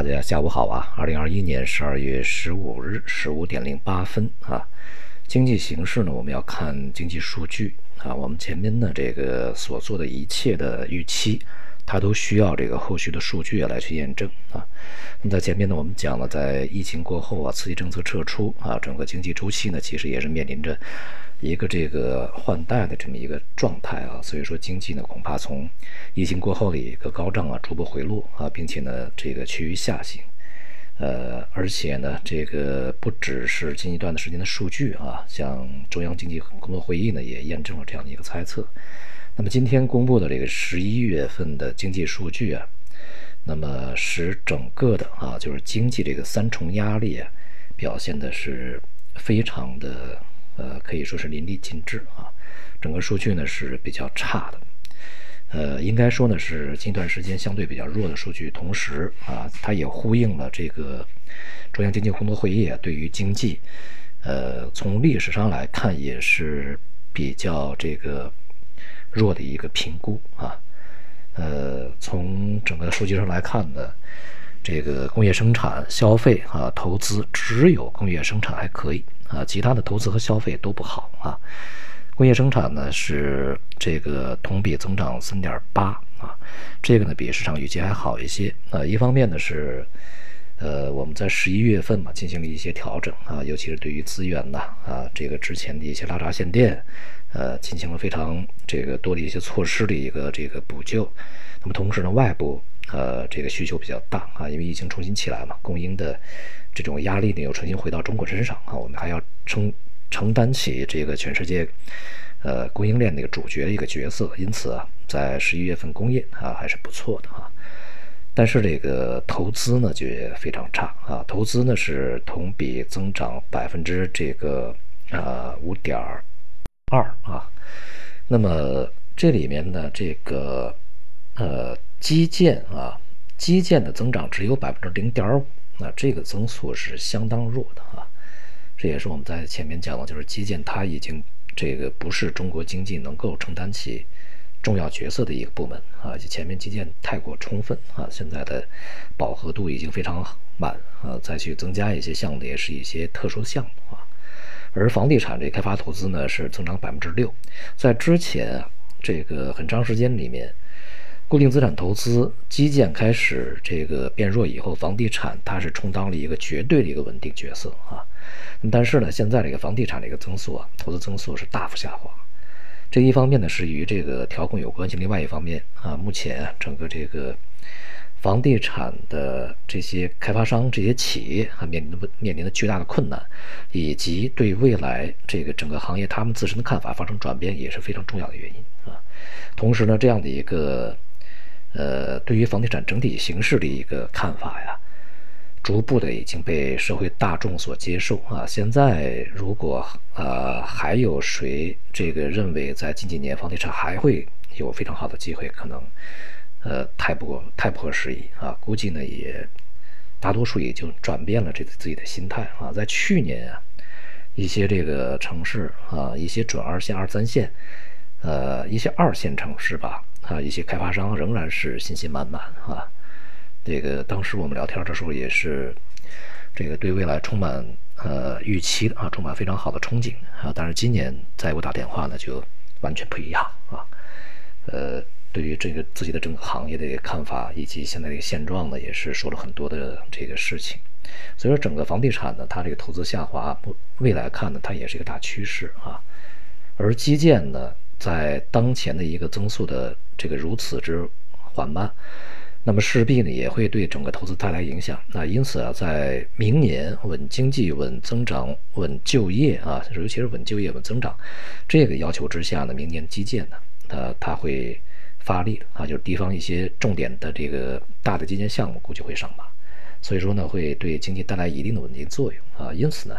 大家下午好啊！二零二一年十二月十五日十五点零八分啊，经济形势呢，我们要看经济数据啊。我们前面呢这个所做的一切的预期，它都需要这个后续的数据来去验证啊。那么在前面呢，我们讲了，在疫情过后啊，刺激政策撤出啊，整个经济周期呢，其实也是面临着。一个这个换代的这么一个状态啊，所以说经济呢恐怕从疫情过后的一个高涨啊逐步回落啊，并且呢这个趋于下行，呃，而且呢这个不只是近一段的时间的数据啊，像中央经济工作会议呢也验证了这样的一个猜测。那么今天公布的这个十一月份的经济数据啊，那么使整个的啊就是经济这个三重压力啊表现的是非常的。呃，可以说是淋漓尽致啊，整个数据呢是比较差的，呃，应该说呢是近段时间相对比较弱的数据，同时啊，它也呼应了这个中央经济工作会议对于经济，呃，从历史上来看也是比较这个弱的一个评估啊，呃，从整个数据上来看呢，这个工业生产、消费啊、投资，只有工业生产还可以。啊，其他的投资和消费都不好啊。工业生产呢是这个同比增长三点八啊，这个呢比市场预期还好一些啊。一方面呢是，呃，我们在十一月份嘛进行了一些调整啊，尤其是对于资源呐啊，这个之前的一些拉闸限电，呃，进行了非常这个多的一些措施的一个这个补救。那么同时呢，外部呃这个需求比较大啊，因为疫情重新起来嘛，供应的。这种压力呢又重新回到中国身上啊，我们还要承承担起这个全世界，呃供应链的一个主角的一个角色。因此啊，在十一月份工业啊还是不错的啊，但是这个投资呢就非常差啊，投资呢是同比增长百分之这个啊五点二啊，那么这里面呢这个呃基建啊基建的增长只有百分之零点五。那这个增速是相当弱的啊，这也是我们在前面讲的，就是基建它已经这个不是中国经济能够承担起重要角色的一个部门啊，就前面基建太过充分啊，现在的饱和度已经非常满啊，再去增加一些项目也是一些特殊项目啊，而房地产这开发投资呢是增长百分之六，在之前这个很长时间里面。固定资产投资、基建开始这个变弱以后，房地产它是充当了一个绝对的一个稳定角色啊。但是呢，现在这个房地产的一个增速啊，投资增速是大幅下滑。这一方面呢是与这个调控有关系，另外一方面啊，目前整个这个房地产的这些开发商、这些企业啊面临的面临的巨大的困难，以及对未来这个整个行业他们自身的看法发生转变，也是非常重要的原因啊。同时呢，这样的一个。呃，对于房地产整体形势的一个看法呀，逐步的已经被社会大众所接受啊。现在如果呃还有谁这个认为在近几年房地产还会有非常好的机会，可能呃太不太不合时宜啊。估计呢也大多数也就转变了这自己的心态啊。在去年啊，一些这个城市啊，一些准二线、二三线，呃，一些二线城市吧。啊，一些开发商仍然是信心满满啊。这个当时我们聊天的时候也是，这个对未来充满呃预期的啊，充满非常好的憧憬啊。但是今年再给我打电话呢，就完全不一样啊。呃，对于这个自己的整个行业的看法以及现在这个现状呢，也是说了很多的这个事情。所以说，整个房地产呢，它这个投资下滑，未来看呢，它也是一个大趋势啊。而基建呢，在当前的一个增速的这个如此之缓慢，那么势必呢也会对整个投资带来影响。那因此啊，在明年稳经济、稳增长、稳就业啊，尤其是稳就业、稳增长这个要求之下呢，明年基建呢，它它会发力啊，就是地方一些重点的这个大的基建项目估计会上马，所以说呢，会对经济带来一定的稳定作用啊。因此呢，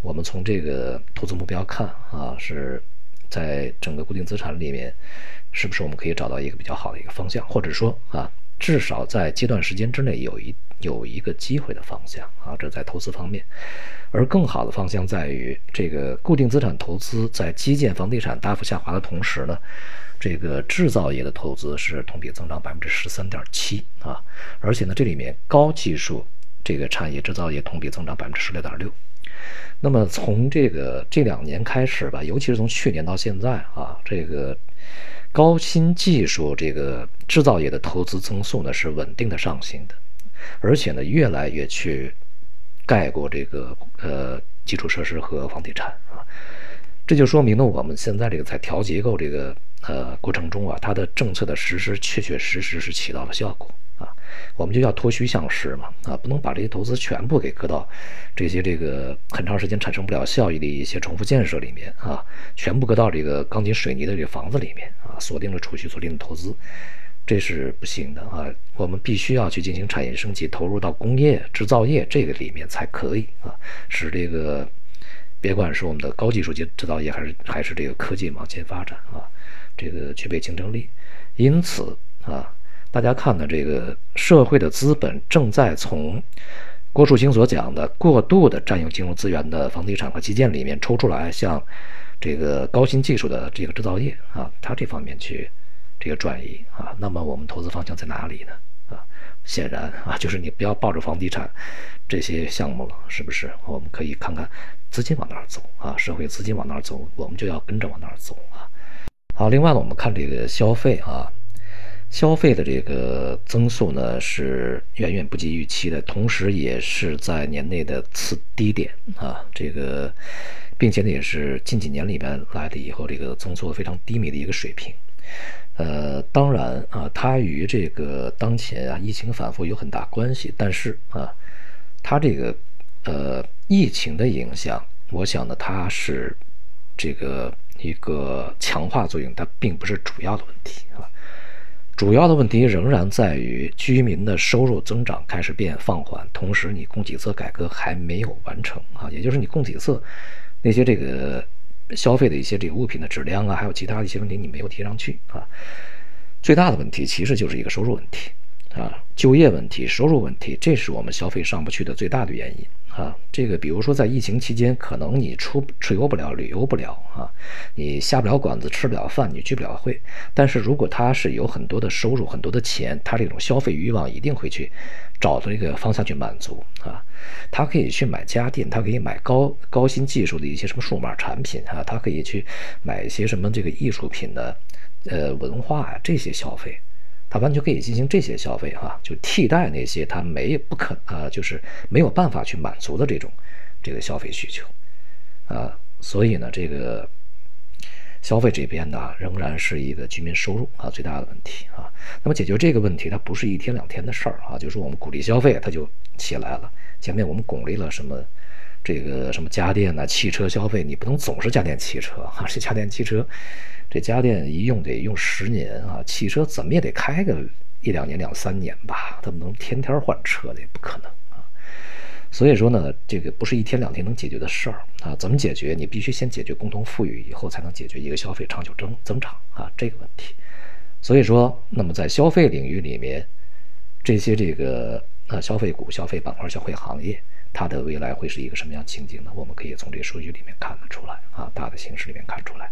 我们从这个投资目标看啊，是在整个固定资产里面。是不是我们可以找到一个比较好的一个方向，或者说啊，至少在阶段时间之内有一有一个机会的方向啊？这在投资方面，而更好的方向在于这个固定资产投资在基建、房地产大幅下滑的同时呢，这个制造业的投资是同比增长百分之十三点七啊，而且呢，这里面高技术这个产业制造业同比增长百分之十六点六。那么从这个这两年开始吧，尤其是从去年到现在啊，这个高新技术这个制造业的投资增速呢是稳定的上行的，而且呢越来越去盖过这个呃基础设施和房地产啊，这就说明了我们现在这个在调结构这个呃过程中啊，它的政策的实施确确实实是起到了效果。我们就要脱虚向实嘛，啊，不能把这些投资全部给搁到这些这个很长时间产生不了效益的一些重复建设里面啊，全部搁到这个钢筋水泥的这个房子里面啊，锁定了储蓄，锁定了投资，这是不行的啊。我们必须要去进行产业升级，投入到工业制造业这个里面才可以啊，使这个别管是我们的高技术级制造业，还是还是这个科技往前发展啊，这个具备竞争力。因此啊。大家看呢，这个社会的资本正在从郭树清所讲的过度的占用金融资源的房地产和基建里面抽出来，向这个高新技术的这个制造业啊，它这方面去这个转移啊。那么我们投资方向在哪里呢？啊，显然啊，就是你不要抱着房地产这些项目了，是不是？我们可以看看资金往哪儿走啊，社会资金往哪儿走，我们就要跟着往哪儿走啊。好，另外呢，我们看这个消费啊。消费的这个增速呢是远远不及预期的，同时也是在年内的次低点啊，这个，并且呢也是近几年里边来的以后这个增速非常低迷的一个水平。呃，当然啊，它与这个当前啊疫情反复有很大关系，但是啊，它这个呃疫情的影响，我想呢它是这个一个强化作用，它并不是主要的问题啊。主要的问题仍然在于居民的收入增长开始变放缓，同时你供给侧改革还没有完成啊，也就是你供给侧那些这个消费的一些这个物品的质量啊，还有其他的一些问题你没有提上去啊。最大的问题其实就是一个收入问题啊，就业问题、收入问题，这是我们消费上不去的最大的原因。啊，这个比如说在疫情期间，可能你出出游不了，旅游不了啊，你下不了馆子，吃不了饭，你聚不了会。但是如果他是有很多的收入，很多的钱，他这种消费欲望一定会去找到一个方向去满足啊。他可以去买家电，他可以买高高新技术的一些什么数码产品啊，他可以去买一些什么这个艺术品的，呃，文化啊这些消费。他完全可以进行这些消费，哈，就替代那些他没不可啊，就是没有办法去满足的这种这个消费需求，啊，所以呢，这个消费这边呢，仍然是一个居民收入啊最大的问题啊。那么解决这个问题，它不是一天两天的事儿啊，就是我们鼓励消费，它就起来了。前面我们鼓励了什么？这个什么家电呐，汽车消费，你不能总是家电汽车啊，这家电汽车。这家电一用得用十年啊，汽车怎么也得开个一两年、两三年吧，它不能天天换车的，也不可能啊。所以说呢，这个不是一天两天能解决的事儿啊。怎么解决？你必须先解决共同富裕，以后才能解决一个消费长久增增长啊这个问题。所以说，那么在消费领域里面，这些这个呃消费股、消费板块、消费行业，它的未来会是一个什么样情景呢？我们可以从这个数据里面看得出来啊，大的形势里面看出来。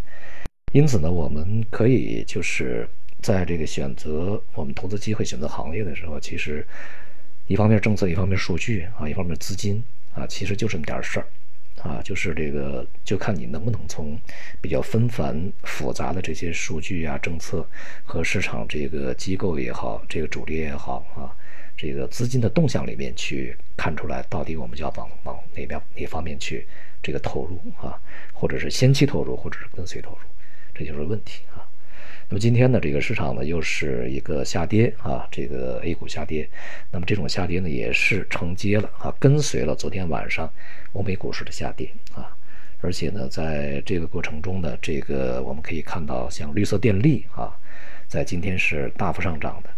因此呢，我们可以就是在这个选择我们投资机会、选择行业的时候，其实一方面政策，一方面数据啊，一方面资金啊，其实就这么点事儿啊，就是这个就看你能不能从比较纷繁复杂的这些数据啊、政策和市场这个机构也好，这个主力也好啊，这个资金的动向里面去看出来，到底我们要往往哪边哪方面去这个投入啊，或者是先期投入，或者是跟随投入。这就是问题啊。那么今天呢，这个市场呢又是一个下跌啊，这个 A 股下跌。那么这种下跌呢，也是承接了啊，跟随了昨天晚上欧美股市的下跌啊。而且呢，在这个过程中呢，这个我们可以看到，像绿色电力啊，在今天是大幅上涨的。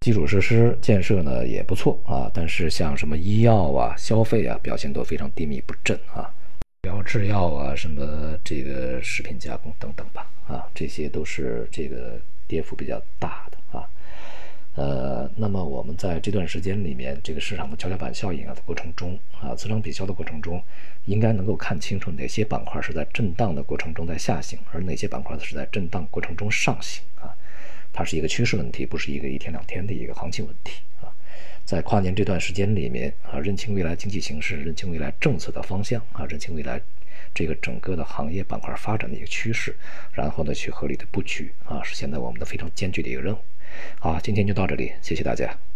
基础设施建设呢也不错啊，但是像什么医药啊、消费啊，表现都非常低迷不振啊。比如制药啊，什么这个食品加工等等吧，啊，这些都是这个跌幅比较大的啊。呃，那么我们在这段时间里面，这个市场的跷跷板效应啊的过程中啊，磁场比较的过程中，应该能够看清楚哪些板块是在震荡的过程中在下行，而哪些板块是在震荡过程中上行啊。它是一个趋势问题，不是一个一天两天的一个行情问题啊。在跨年这段时间里面啊，认清未来经济形势，认清未来政策的方向啊，认清未来这个整个的行业板块发展的一个趋势，然后呢去合理的布局啊，是现在我们的非常艰巨的一个任务。好，今天就到这里，谢谢大家。